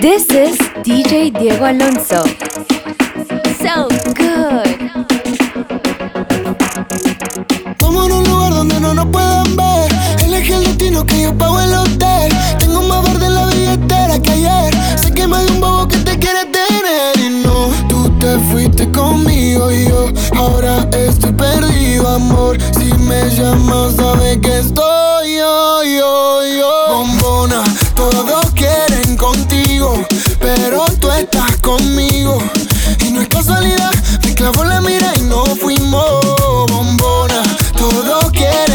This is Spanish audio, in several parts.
This is DJ Diego Alonso. So good. Vamos a un lugar donde no nos puedan ver. Elegí el destino que yo pago el hotel. Tengo más verde en la billetera que ayer. Sé que me de un bobo que te quiere tener. Y no, tú te fuiste conmigo y yo ahora estoy perdido, amor. Si me llamas, sabes que estoy yo, yo, yo. Bombona, Y no es casualidad, me clavo la mira y no fuimos. Bombona, todos quieren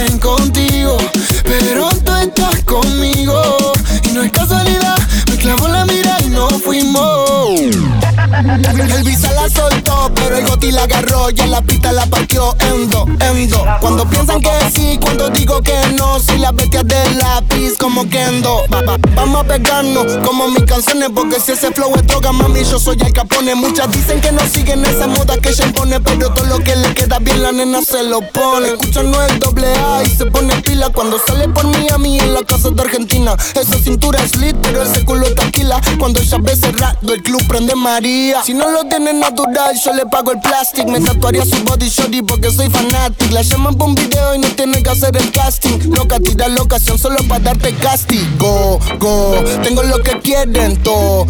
El visa la soltó, pero el goti la agarró y en la pista la partió endo, endo. Cuando piensan que sí, cuando digo que no, si la bestia del lápiz como Kendo. Va, va, vamos a pegarnos como mis canciones, porque si ese flow es droga, mami, yo soy el capone. Muchas dicen que no siguen esa moda que ella impone, pero todo lo que le queda bien la nena se lo pone. Escuchan no el doble A y se pone pila cuando sale por mí a mí en la casa de Argentina. Esa cintura es lit, pero ese culo taquila. Cuando ella ve cerrado, el club prende María. Si no lo tiene natural, yo le pago el plástico. Me tatuaría su body shorty porque soy fanático. La llaman por un video y no tiene que hacer el casting. Loca, tira la ocasión solo para darte castigo. Go, tengo lo que quieren todo.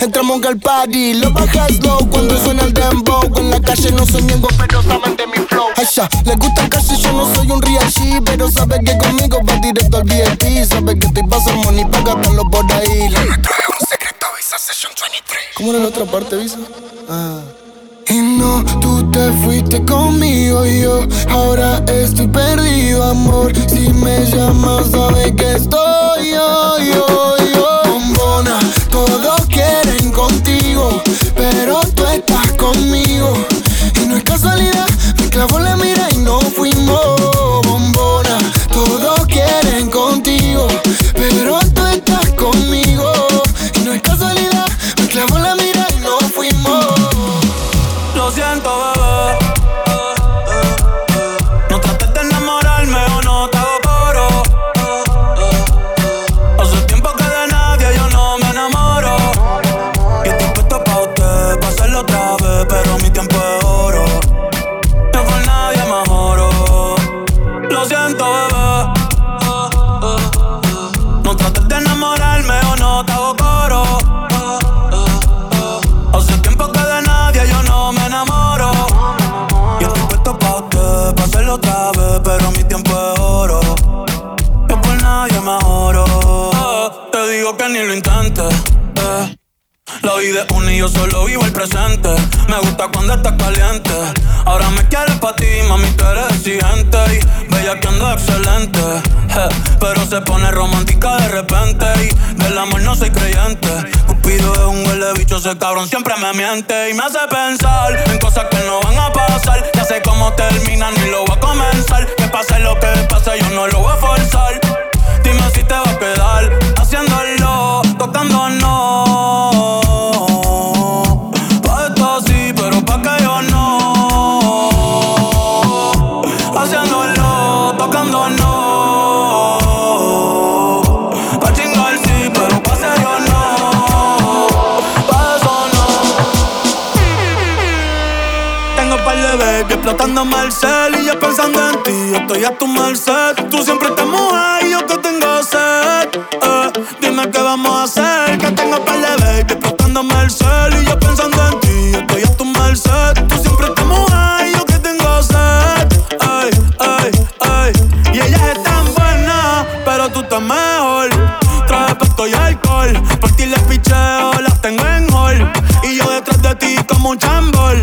Entramos al party, lo bajas low cuando suena el dembow. En la calle no soy miembro, pero saben de mi flow. Ay, ya, le gusta el calle, yo no soy un real G, pero sabe que conmigo va directo al VIP. Sabe que estoy pasando money, paga los por ahí. Visa Session 23. ¿Cómo era la otra parte, Visa? Ah. Y no, tú te fuiste conmigo y yo ahora estoy perdido, amor. Si me llamas, sabes que estoy yo, yo, yo. Bombona, todos quieren contigo, pero tú estás conmigo. Y no es casualidad, me clavo la siempre me miente. Y me hace pensar en cosas que no van a pasar. Ya sé cómo terminan ni lo voy a comenzar. Que pase lo que pase, yo no lo voy a forzar. Y yo pensando en ti, estoy a tu merced. Tú siempre te mojas y yo que tengo sed. Eh, dime qué vamos a hacer, que tengo par de baby explotándome el cel y yo pensando en ti, estoy a tu merced. Tú siempre te mojas y yo que tengo sed. Ay, ay, ay. Y ellas están buenas, pero tú estás mejor. Traje pesto y alcohol, por ti les picheo, las tengo en hall. Y yo detrás de ti como un chambol.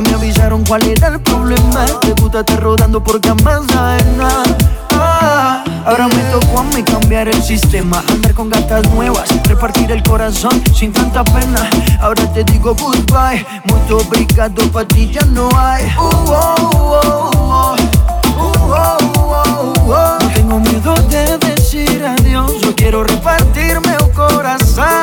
Me avisaron cuál era el problema. Te gusta rodando por camas ajenas. Ah, ahora me tocó a mí cambiar el sistema, andar con gatas nuevas, repartir el corazón sin tanta pena. Ahora te digo goodbye, mucho obrigado, pa' ti ya no hay. Uh, oh, oh, oh. Uh, oh, oh, oh. No tengo miedo de decir adiós, yo quiero repartirme un corazón.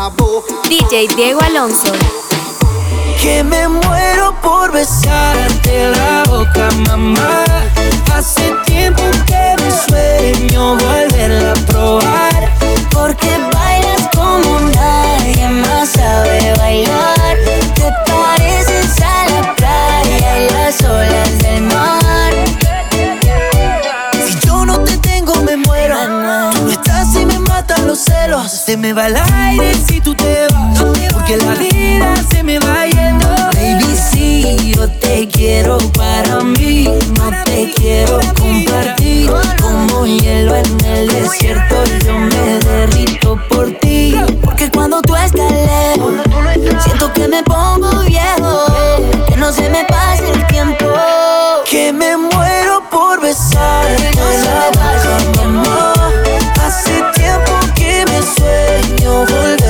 DJ Diego Alonso. Que me muero por besarte la boca, mamá. Hace tiempo que me sueño volverla a probar. Porque bailas como nadie más sabe bailar. Te pareces a la playa y las olas del mar. Los celos. Se me va el aire si tú te vas. Porque la vida se me va yendo. Baby, si yo te quiero para mí, no te quiero compartir. Como hielo en el desierto, yo me derrito por ti. Porque cuando tú estás lejos, siento que me pongo viejo. Que no se me pase el tiempo. Que me muero por besarte. Hace sueño volverla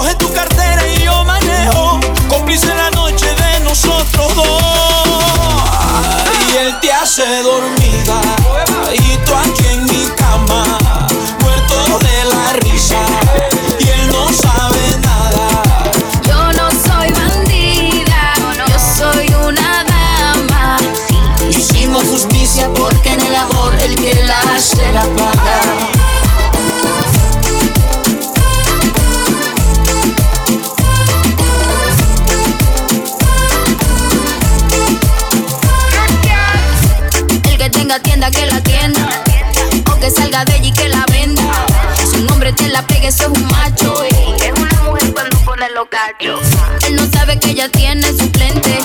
Coge tu cartera y yo manejo. Cómplice la noche de nosotros dos. Y él te hace dormida. Y tú aquí en mi cama. Muerto de la risa. Y él no sabe nada. Yo no soy bandida, yo soy una dama. Hicimos justicia porque en el amor el que la hace la paga. Que la tienda. O que salga de ella y que la venda. Si un hombre te la pega, eso es un macho. Eh. Es una mujer cuando pone los cachos. Él no sabe que ella tiene suplente.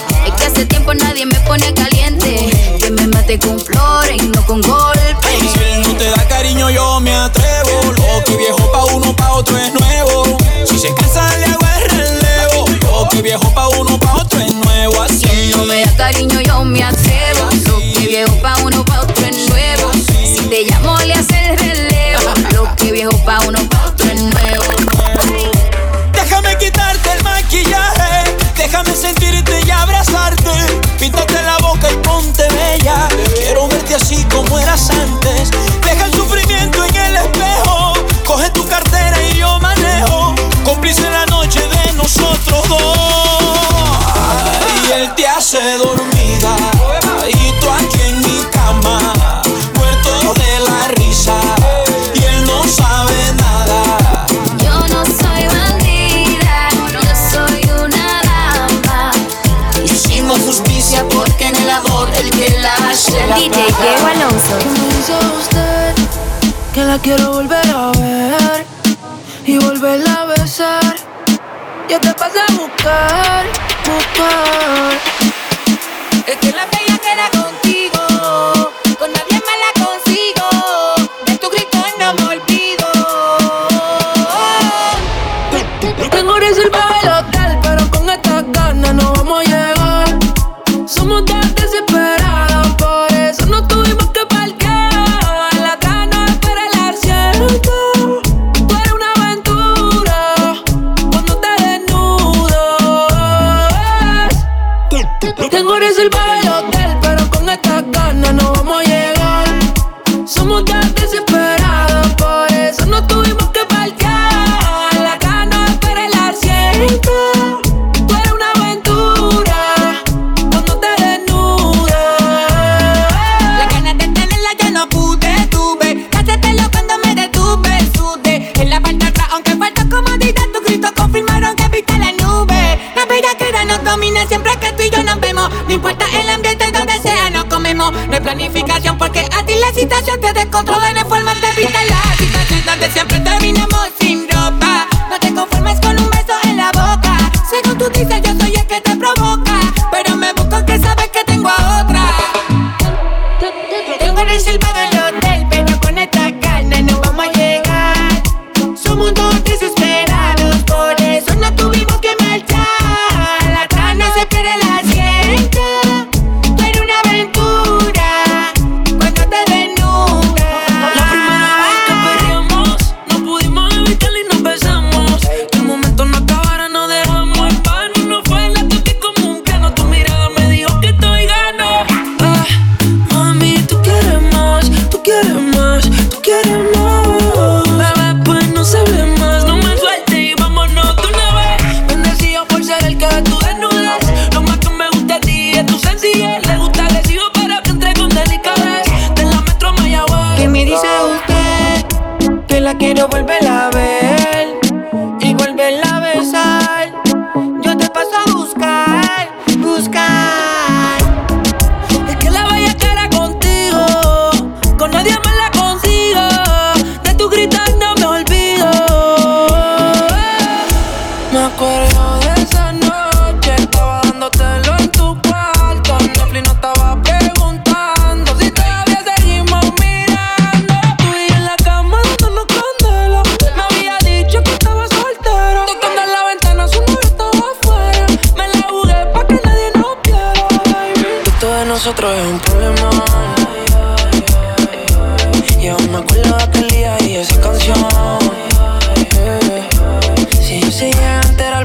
dormida y tú aquí en mi cama, muerto de la risa y él no sabe nada. Yo no soy bandida, yo soy una dama. Hicimos justicia porque en el amor el que la hace la DJ Diego Alonso. ¿Qué me dice usted? Que la quiero volver a ver y volverla a besar. Yo te pasé a buscar, buscar. Es que la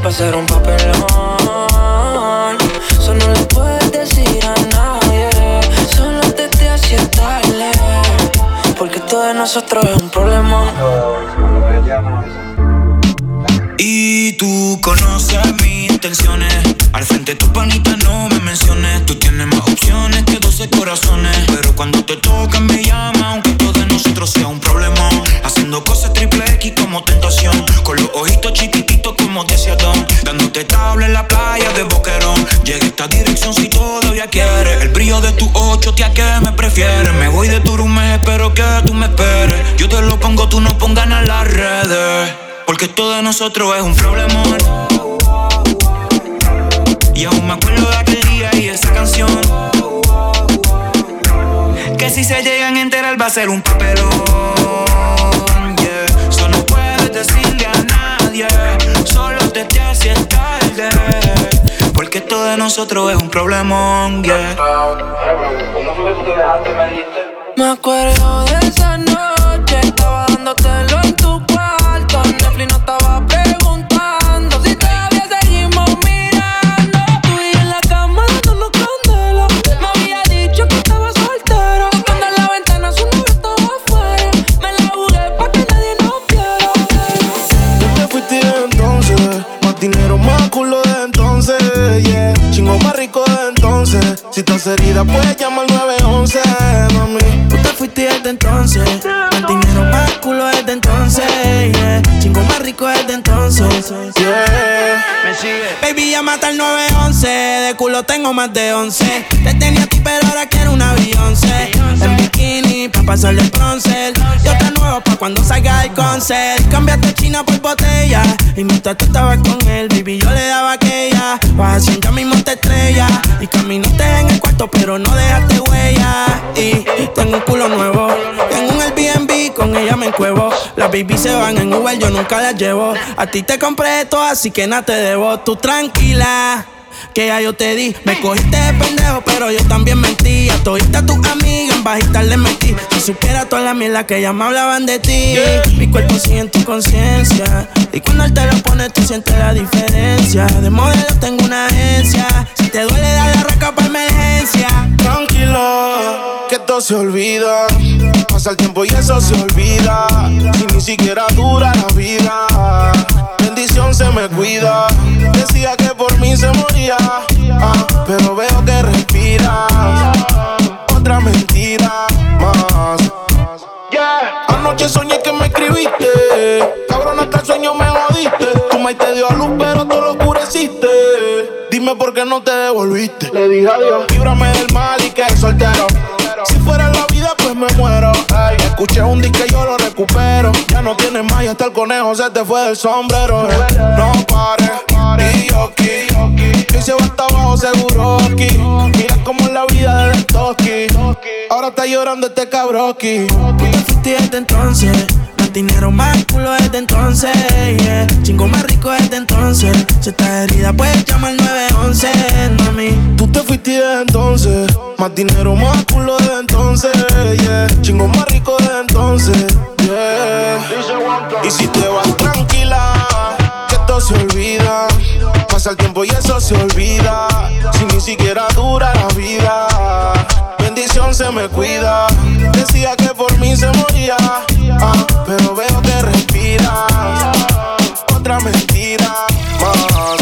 para ser un papelón. Eso no le puedes decir a nadie. Solo te te aciertarle. Porque todo de nosotros es un problema. Y tú conoces mis intenciones. Al frente de tu panita no me menciones. Tú tienes más opciones que 12 corazones. Pero cuando te tocan me llama, aunque todo de nosotros sea un problema. Haciendo cosas triple X como tentación como desiatón. Dándote tabla en la playa de Boquerón. Llega esta dirección si todavía quieres. El brillo de tu ocho, tía, que me prefieres. Me voy de Turumé, espero que tú me esperes. Yo te lo pongo, tú no pongas en las redes. Porque todo de nosotros es un problemón. Y aún me acuerdo de aquel día y esa canción. Que si se llegan a enterar va a ser un papelón. Todo de nosotros es un problemón. Yeah. Me acuerdo de esa Si estás herida, puedes llamar al 911, mami. Tú te fuiste desde entonces, más dinero, más culo desde entonces, yeah. Chingo más rico desde entonces, yeah. Me sigue. Baby, ya mata el 911, de culo tengo más de 11. Te tenía a ti, pero ahora quiero una Beyoncé. En bikini, pa' pasarle el bronzer. Y otra nueva pa' cuando salga el concert. Cambiaste China por botella. Y mientras tú estabas con él, baby, yo le daba aquella. Vas a ya mismo te estrella. Y caminaste en el cuarto, pero no dejaste huella. Y tengo un culo nuevo. Tengo un Airbnb, con ella me encuevo. Las baby se van en Uber, yo nunca las llevo. A ti te compré esto, así que nada te debo. Tú tranquila que ya yo te di. Me cogiste de pendejo, pero yo también mentí. A todita tus amigas en bajita le metí. Si supiera toda la mierda que ya me hablaban de ti. Mi cuerpo sigue en tu conciencia. Y cuando él te lo pone, tú sientes la diferencia. De modelo tengo una agencia. Si te duele, dar la raca para emergencia. Tranquila, que todo se olvida. Pasa el tiempo y eso se olvida. Y ni siquiera dura la vida. Bendición se me cuida. Decía que por mí se moría. ah, pero veo que respiras. Otra mentira más. Yeah. Anoche soñé que me escribiste. Cabrón, hasta el sueño me jodiste. Tu maíz te dio a luz, pero tú lo oscureciste. Dime por qué no te devolviste. Le dije adiós. Líbrame del mal y que soltero. Si fuera la vida, pues me muero. Ay, escuché un disco y yo lo recupero. Ya no tienes más y hasta el conejo se te fue del sombrero. eh. No pares, y yo aquí. Que se va hasta abajo seguro aquí. Mira cómo es la vida de Toki. Ahora está llorando este cabroki. Tú te fuiste desde entonces. Dinero, más culo desde entonces. Yeah. Chingo más rico desde entonces. Si estás herida, puedes llamar al 911, mami. Tú te fuiste desde entonces. Más dinero, más culo desde entonces. Yeah. Chingo más rico desde entonces. Yeah. Y si te vas tranquila, que todo se olvida. Pasa el tiempo y eso se olvida. Si ni siquiera dura la vida. Se me cuida. Decía que por mí se moría. ah, pero veo que respiras. Otra mentira más.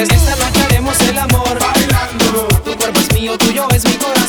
Esta noche haremos el amor. Bailando. Tu cuerpo es mío, tuyo es mi corazón.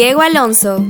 Diego Alonso.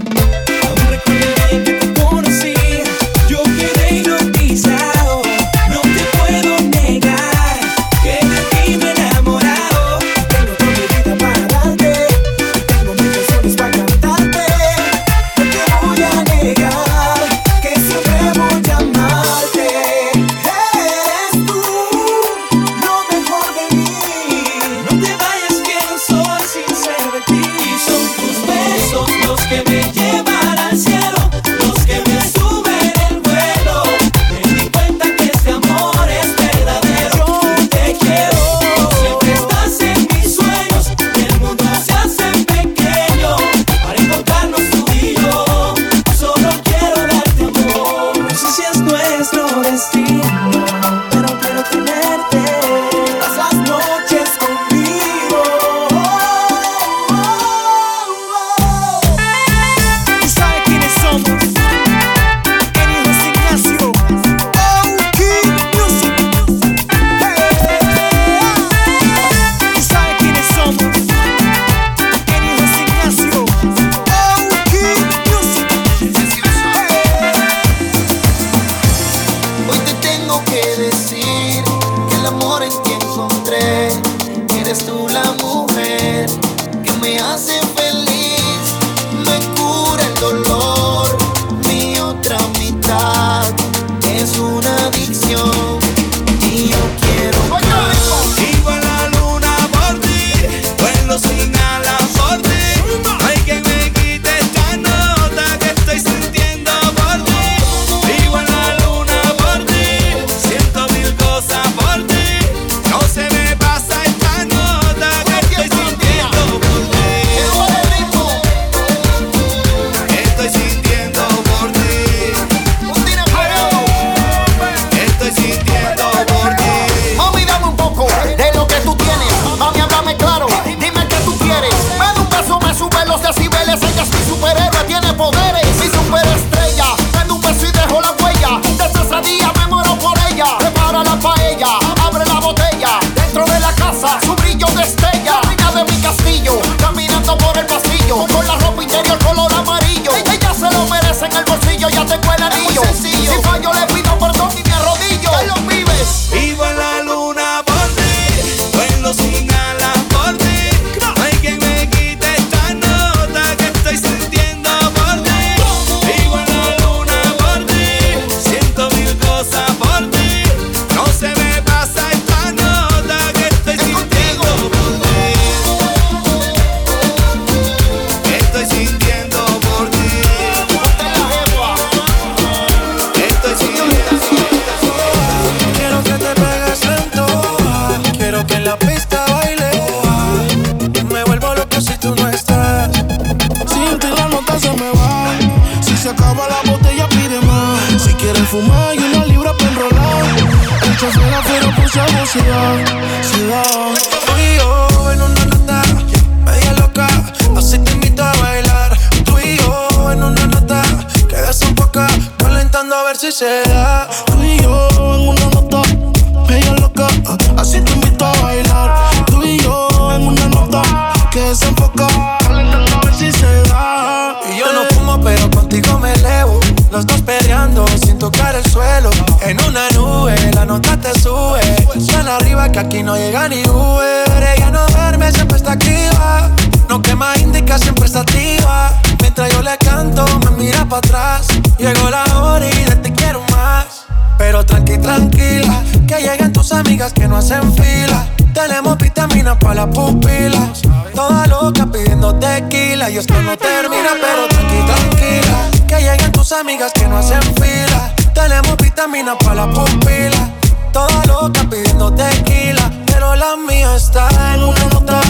No termina, pero tranqui, tranquila que lleguen tus amigas que no hacen fila. Tenemos vitaminas para la pupila. Toda loca pidiendo tequila. Pero la mía está en una nota.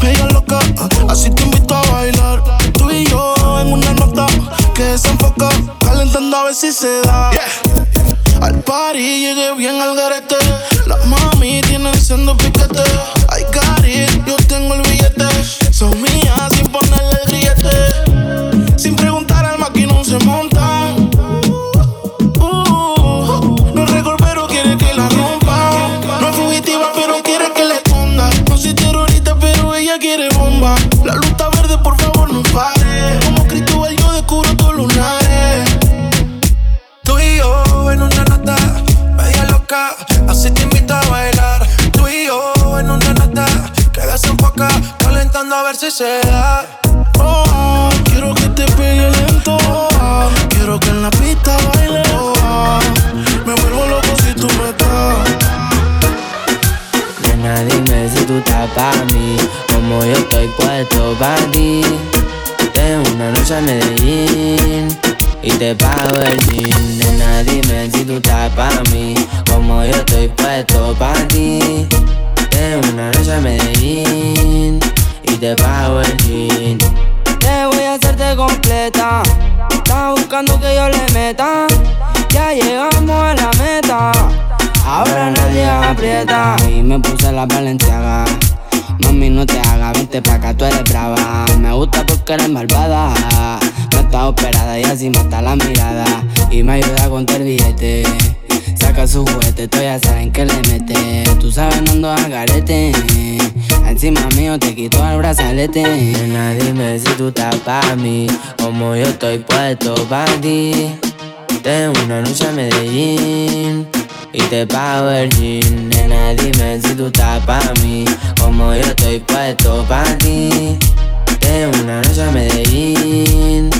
Media loca, así te invito a bailar. Tú y yo en una nota que desenfoca. Calentando a ver si se da. Al party llegué bien al garete. Las mami tienen siendo piquete. Ay, cari, yo tengo el billete. Son mías sin ponerle desenfoca. Calentando a ver si se da. Oh, quiero que te pegue lento. quiero que en la pista baile. me vuelvo loco si tú me estás. Nena, dime si tú estás para mí, como yo estoy puesto para ti. Tengo una noche a Medellín y te pago el jean. Nena, dime si tú estás para mí, como yo estoy puesto para ti. Una noche a Medellín y te pago el jean. Te voy a hacerte completa. Estás buscando que yo le meta. Ya llegamos a la meta. Ahora nadie aprieta. Y me puse la valenciaga. Mami, no te hagas, vente pa' acá, tú eres brava. Me gusta porque eres malvada. No estás operada y así mata la mirada. Y me ayuda a contar billete. Saca su juguete, tú ya saben que le mete. Tú sabes, no ando al garete. Encima mío te quito el brazalete. Nena, dime si tú estás pa' mí, como yo estoy puesto pa' ti. Tengo una noche a Medellín y te pago el jean. Nena, dime si tú estás pa' mí, como yo estoy puesto pa' ti. Tengo una noche a Medellín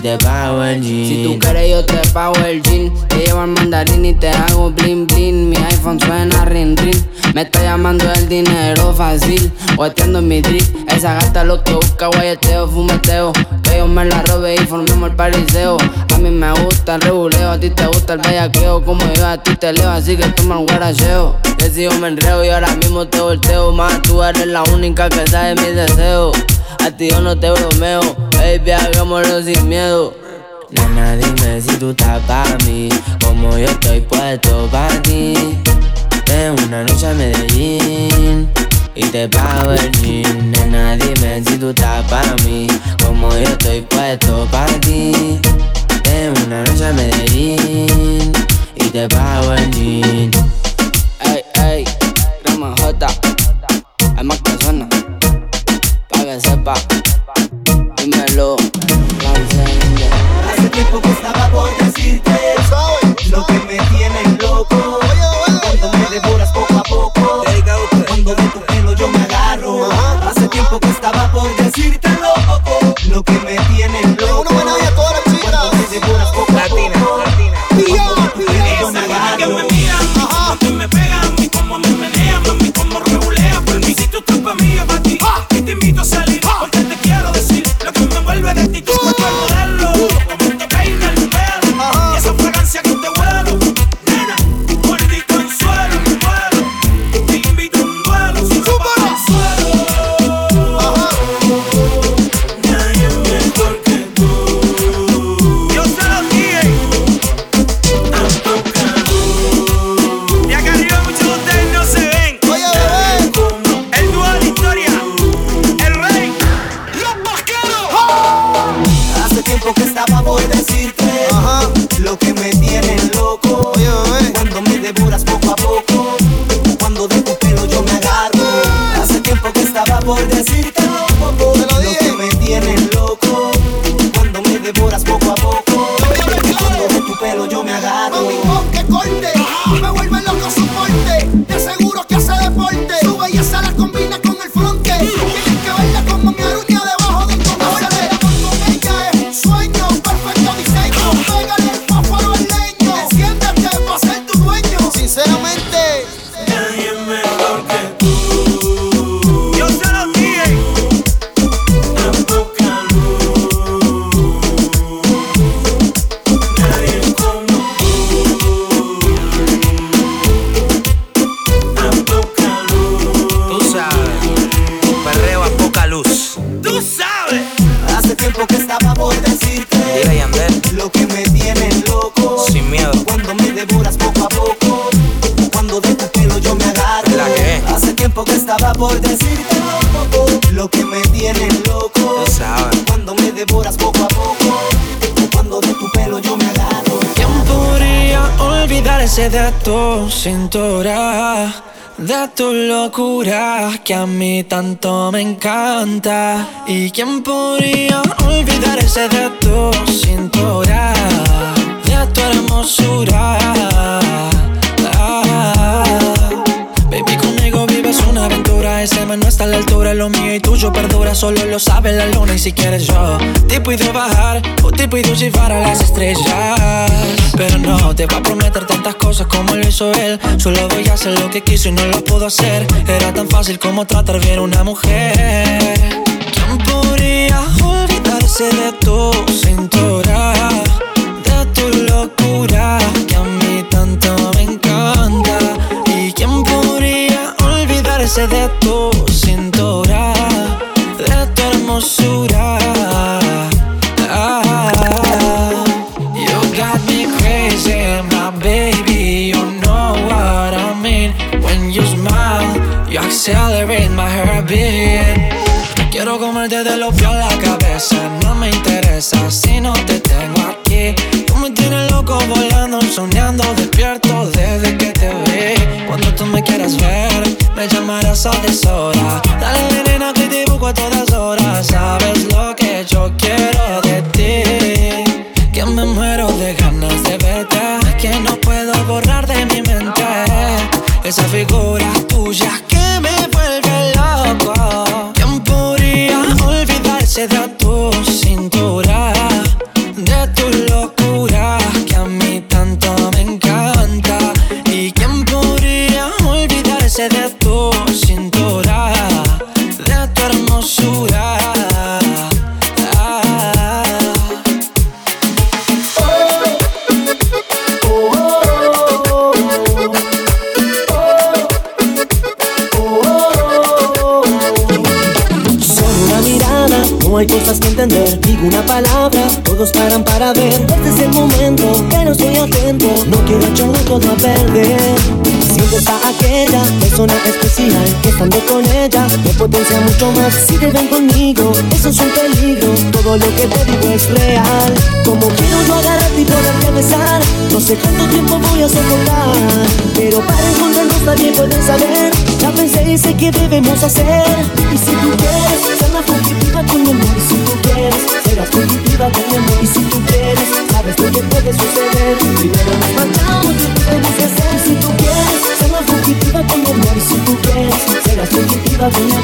Si tú quieres yo te pago el jean. Te llevo al mandarín y te hago bling bling. Mi iPhone suena rin rin. Me está llamando el dinero fácil. Guateando en mi drip. Esa gata lo que busca guayeteo, fumeteo. Que yo me la robe y formemos el pariseo. A mí me gusta el reguleo, a ti te gusta el bellaqueo. Como yo a ti te leo, así que toma el guaracheo. Decido me enreo y ahora mismo te volteo. Más tú eres la única que sabe mis deseos. Yo no te bromeo, baby, hagámoslo sin miedo. Nena, dime si tú estás para mí, como yo estoy puesto para ti. Tengo una noche a Medellín y te pago el jean. Nena, dime si tú estás para mí, como yo estoy puesto para ti. Tengo una noche a Medellín y te pago el jean. Ey, ey, crema J, hay más personas sepa. Dímelo, Hace tiempo que estaba por decirte lo que me tiene loco. Cuando me devoras poco a poco, cuando de tu pelo yo me agarro. Hace tiempo que estaba por decirte loco, lo que me tiene cintura, de tu locura que a mí tanto me encanta. ¿Y quién podría olvidar ese de tu cintura, de tu hermosura? Ah, baby, conmigo vives una aventura, ese man no está a la altura mucho perdura, solo lo sabe la luna. Y si quieres yo Te puedo bajar. O te puedo llevar a las estrellas. Pero no te va a prometer tantas cosas como lo hizo él. Solo voy a hacer lo que quiso y no lo pudo hacer. Era tan fácil como tratar bien a una mujer. ¿Quién podría olvidarse de tu cintura? loving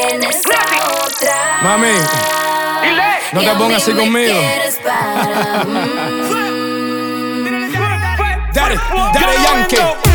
tienes a otra. Mami, no te pongas así conmigo. Para, mm, Daddy, Daddy Yankee.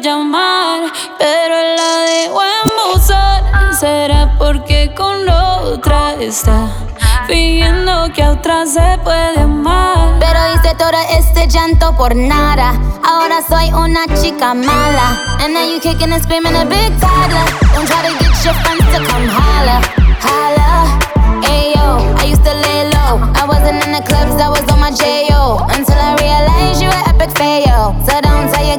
llamar, pero la debo embosar. Será porque con otra está fingiendo que a otra se puede amar. Pero hice todo este llanto por nada. Ahora soy una chica mala. And now you kicking and screaming a big toddler. Don't try to get your friends to come holla, holla. Ayo, I used to lay low. I wasn't in the clubs, I was on my J.O. Until I realized you were epic fail. So don't tell your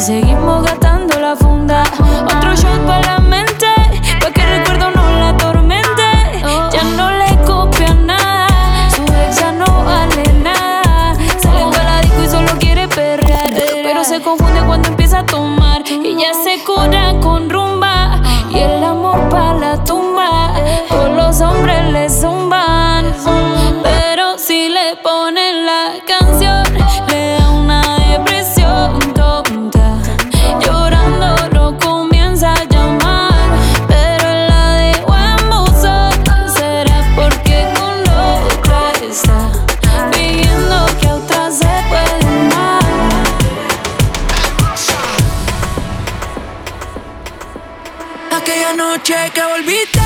Seguimos gastando la funda, otro shot para la mente, pa' que el recuerdo no la atormente. Ya no le copia nada, su ex ya no vale nada. Sale para la disco y solo quiere perrear, pero se confunde cuando empieza a tomar y ya se cura con rumbo. noche que volviste,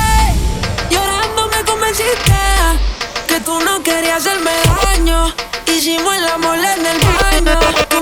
llorando me convenciste que tú no querías hacerme daño. Hicimos el amor en el baño.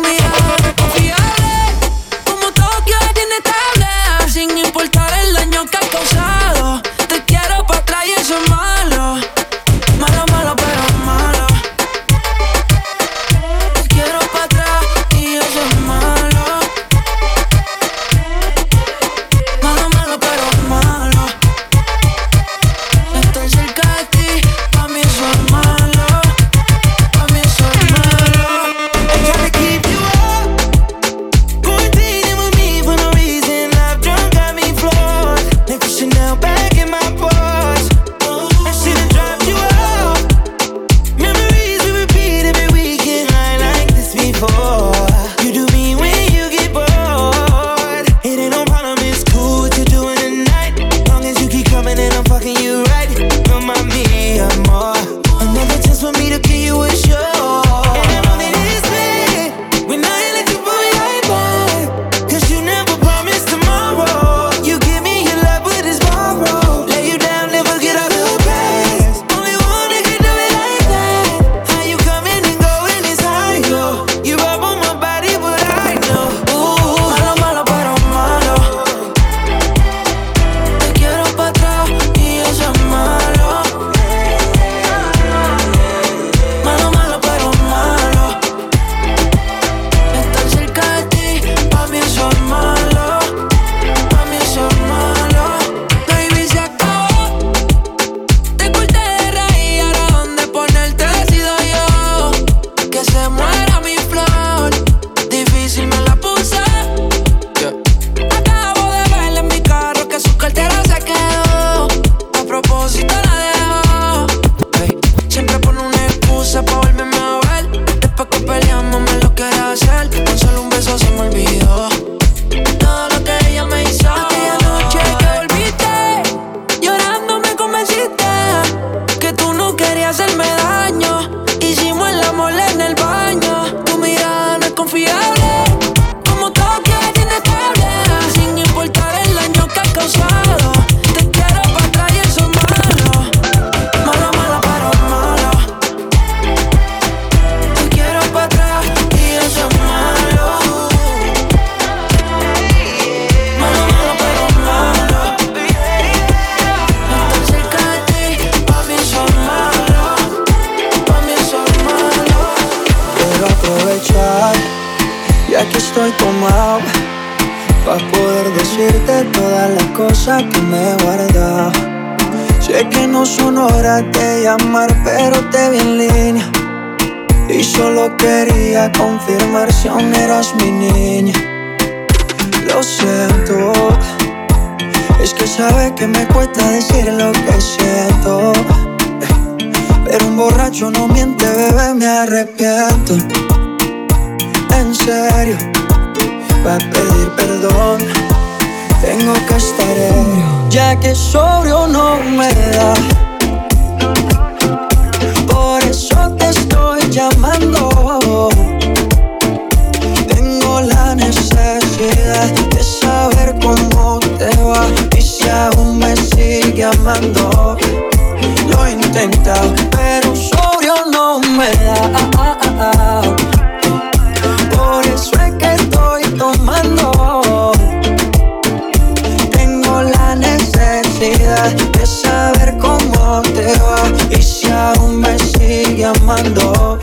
necesidad de saber cómo te va y si aún me sigue amando.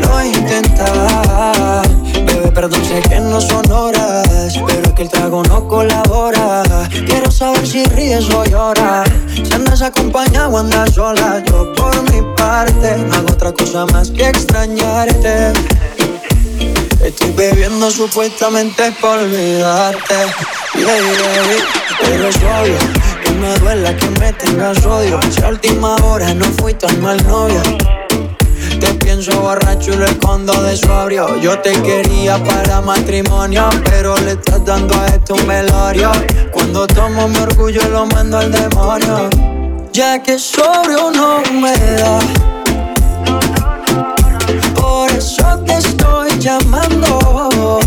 Lo intentaba, bebé, perdón, sé que no son horas, pero que el trago no colabora. Quiero saber si ríes o lloras, si andas acompañado o andas sola. Yo por mi parte no hago otra cosa más que extrañarte. Estoy bebiendo supuestamente por olvidarte. Yeah, yeah, yeah. Pero es obvio me duela que me tengas odio. Si última hora no fui tan mal novio. Te pienso borracho y lo escondo de sobrio. Yo te quería para matrimonio, pero le estás dando a esto un velorio. Cuando tomo mi orgullo lo mando al demonio. Ya que sobrio no me da. Por eso te estoy llamando.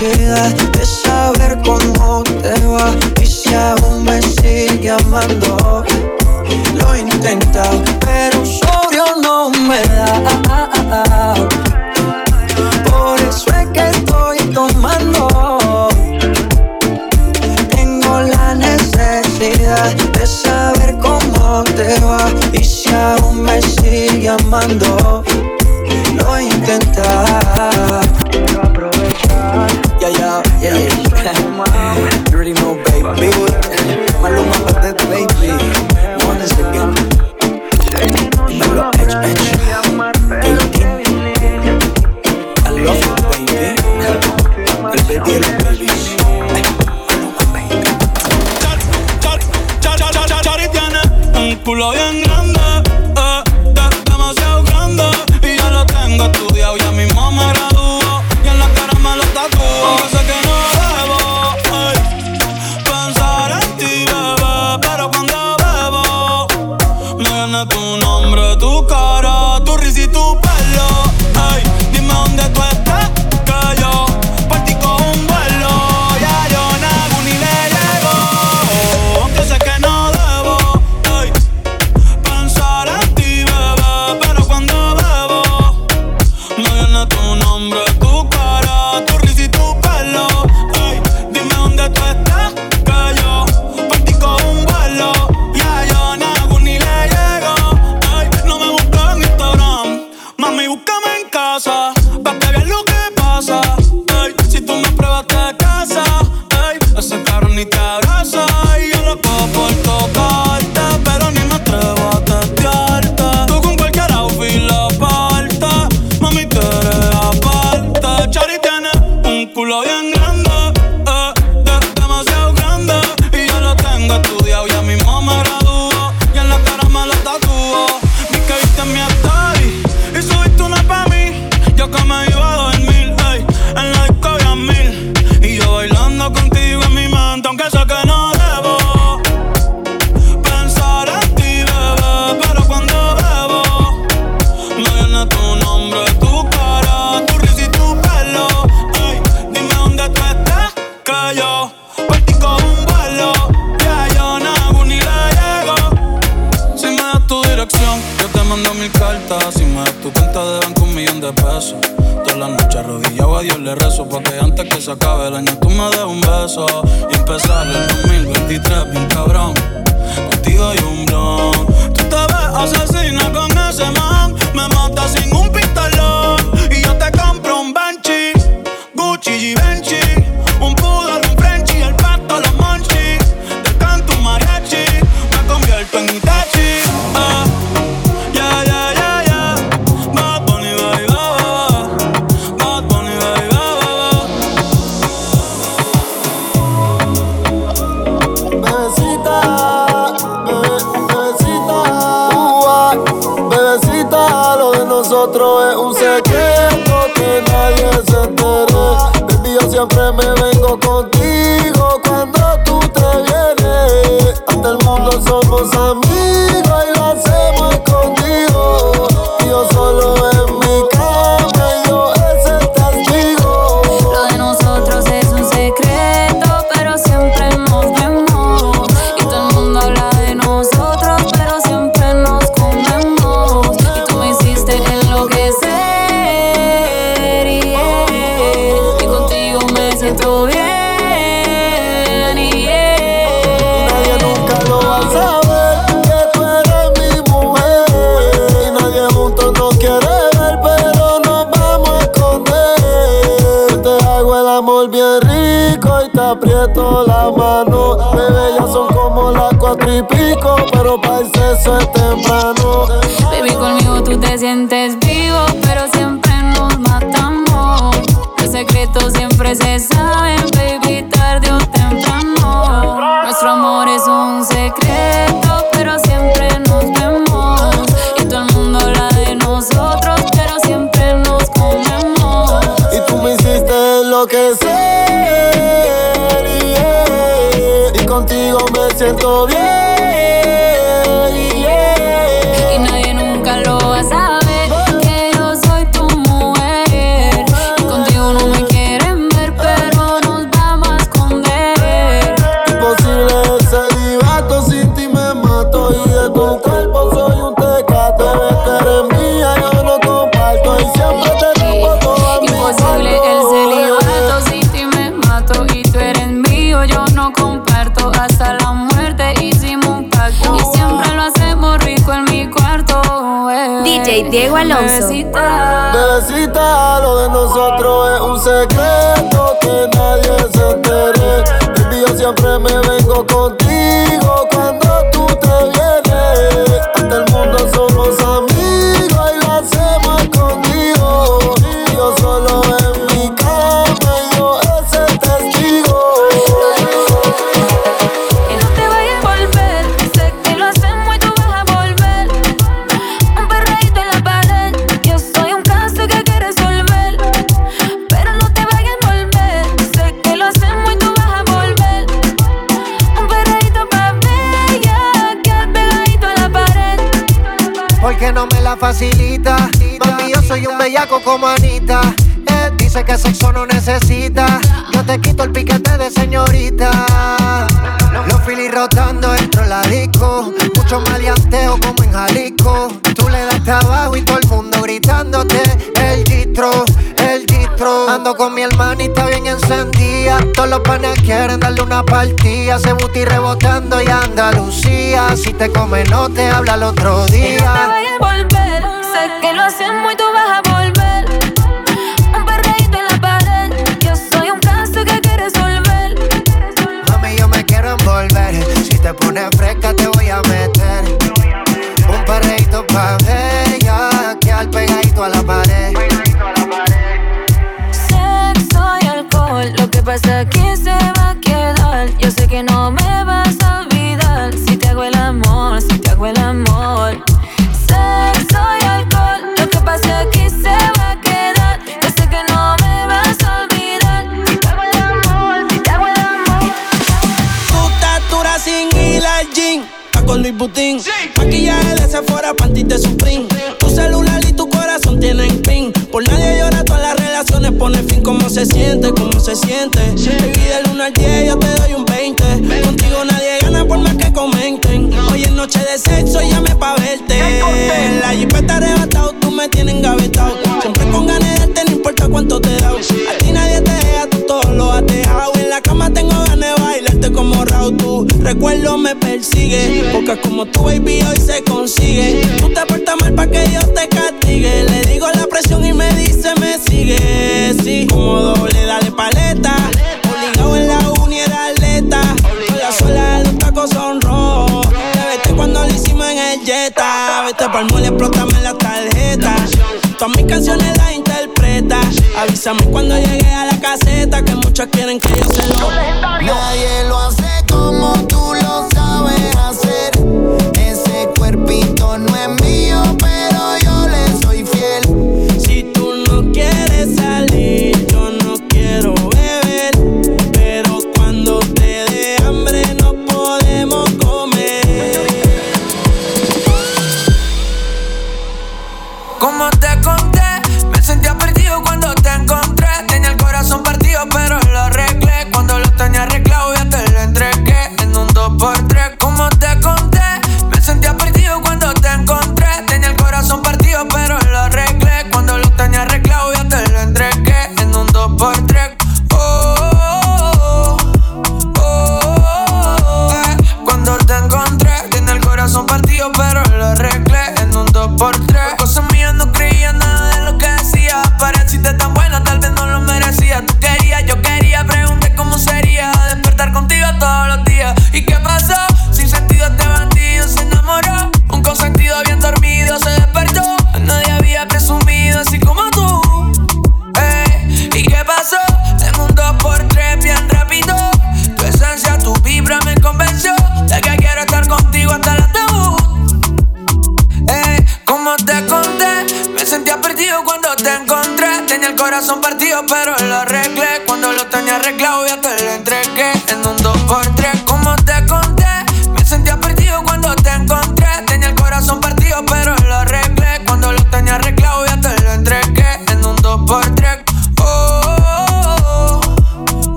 ansiedad de saber cómo te va y si aún me sigue amando. Lo he intentado, pero un no me da. Por eso es que estoy tomando. Tengo la necesidad de saber cómo te va y si aún me sigue amando. Lo he intentado. yeah, yeah, yeah. you already know, baby. Maluma, but that's baby. up on meto la mano. Bebé, ya son como las cuatro y pico, pero para el sexo es temprano. Baby, conmigo tú te sientes vivo, pero siempre nos matamos. El secreto siempre se sabe Diego Alonso. la partida, se buti rebotando y Andalucía. Si te come no te habla el otro día. traje de Sephora, panty de Supreme. Tu celular y tu corazón tienen pin. Por nadie llora, todas las relaciones pone fin. ¿Cómo se siente? ¿Cómo se siente? Baby, del 1 al 10 yo te me persigue. Porque como tu baby hoy se consigue. Tú te portas mal para que Dios te castigue. Le digo la presión y me dice me sigue. Sí, como doble, dale paleta. Obligado en la uni era atleta. Con la suela de los tacos son rojos. Te vete cuando lo hicimos en el Jetta. Vete pa'l mole, explótame la tarjeta. Todas mis canciones las interpreta. Avísame cuando llegue a la caseta. Que muchos quieren que yo se lo. Nadie lo hace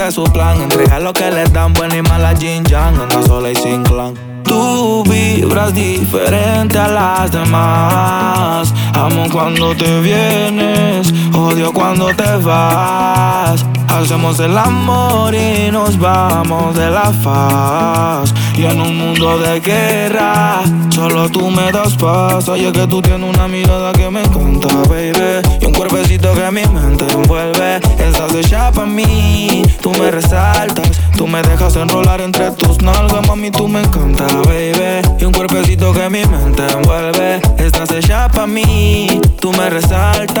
vivir feliz es su plan. Entregar lo que le dan, buena y mala Jin Yang, anda sola y sin clan. Tú vibras diferente a las demás. Amo cuando te vienes, odio cuando te vas. Hacemos el amor y nos vamos de la faz. Y en un mundo de guerra, solo tú me das paz. Oye, que tú tienes una mirada que me encanta, baby. Y un cuerpecito que mi mente envuelve. Estás hecha para mí, tú me resaltas. Tú me dejas enrolar entre tus nalgas, mami, tú me encanta, baby. Y un cuerpecito que mi mente envuelve. Estás hecha para mí, tú me resaltas.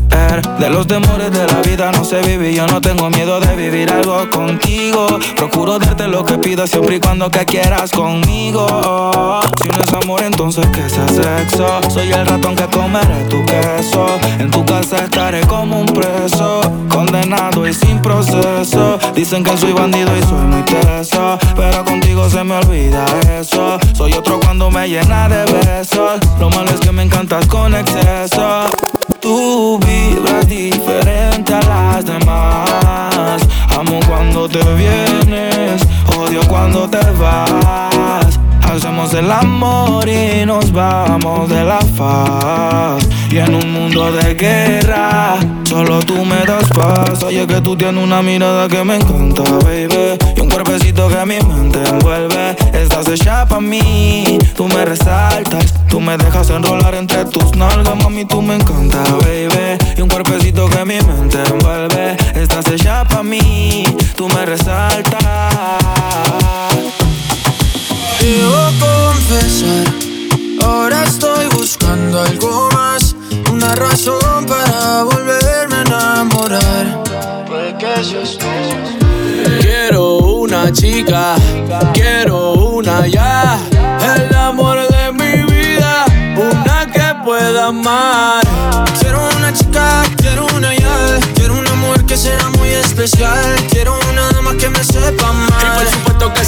De los temores de la vida no sé vivir, yo no tengo miedo de vivir algo contigo. Procuro darte lo que pidas siempre y cuando que quieras conmigo. Si no es amor, entonces que sea sexo. Soy el ratón que comeré tu queso. En tu casa estaré como un preso, condenado y sin proceso. Dicen que soy bandido y soy muy teso, pero contigo se me olvida eso. Soy otro cuando me llena de besos. Lo malo es que me encantas con exceso. Tú vibras diferente a las demás. Amo cuando te vienes, odio cuando te vas. Hacemos el amor y nos vamos de la faz. Y en un mundo de guerra, solo tú me das paz. Oye, que tú tienes una mirada que me encanta, baby. Que mi mente envuelve. Estás hecha pa' mí, tú me resaltas. Tú me dejas enrolar entre tus nalgas, mami, tú me encanta, baby. Y un cuerpecito que mi mente envuelve. Estás hecha pa' mí, tú me resaltas. Debo confesar, ahora estoy buscando algo más, una razón para volverme a enamorar. Puede que seas tú. Quiero una chica, quiero una ya, el amor de mi vida, una que pueda amar. Quiero una chica, quiero una ya, quiero una mujer que sea muy especial, quiero una dama que me sepa amar.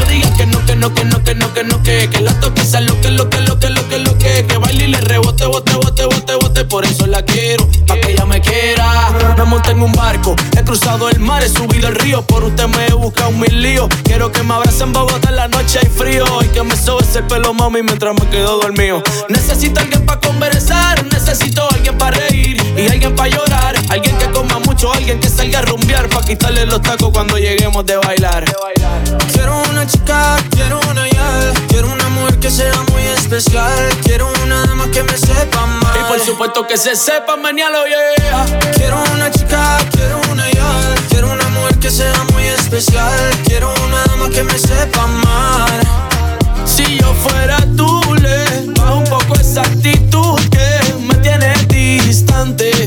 no digas que no, que no, que no, que no, que no, que Que la toque lo que, lo que, lo que, lo que, lo que Que baile y le rebote, bote, bote, bote, bote Por eso la quiero, pa' que ella me quiera. Me monté en un barco, he cruzado el mar, he subido el río Por usted me he buscado mil líos. Quiero que me abracen Bogotá en la noche hay frío Y que me sobe ese pelo, mami, mientras me quedo dormido. Necesito alguien para conversar, necesito alguien para reír y alguien para llorar, alguien que coma mucho, alguien que salga a rumbear para quitarle los tacos cuando lleguemos de bailar. Quiero una chica, quiero una ya, quiero una mujer que sea muy especial. Quiero una dama que me sepa más. Y por supuesto que se sepa, mañana yeah. Quiero una chica, quiero una ya. Quiero una mujer que sea muy especial. Quiero una dama que me sepa amar. Si yo fuera tú, le bajo un poco esa actitud que me tiene distante.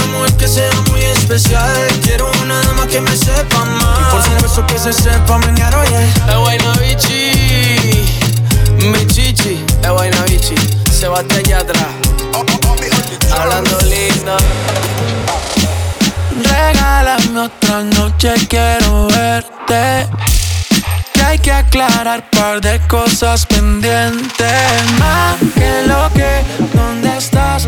que sea muy especial. Quiero una dama que me sepa más. Y por supuesto que se sepa, mañana yeah. Es buena bichi, mi chichi, es buena bichi. Se bate allá atrás. Hablando lindo. Regálame otra noche, quiero verte. Que hay que aclarar par de cosas pendientes. Más que lo que, ¿dónde estás?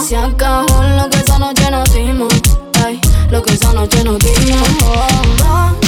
Se acabó lo que esa noche nos dimos. Ey, lo que esa noche nos dimos. Oh.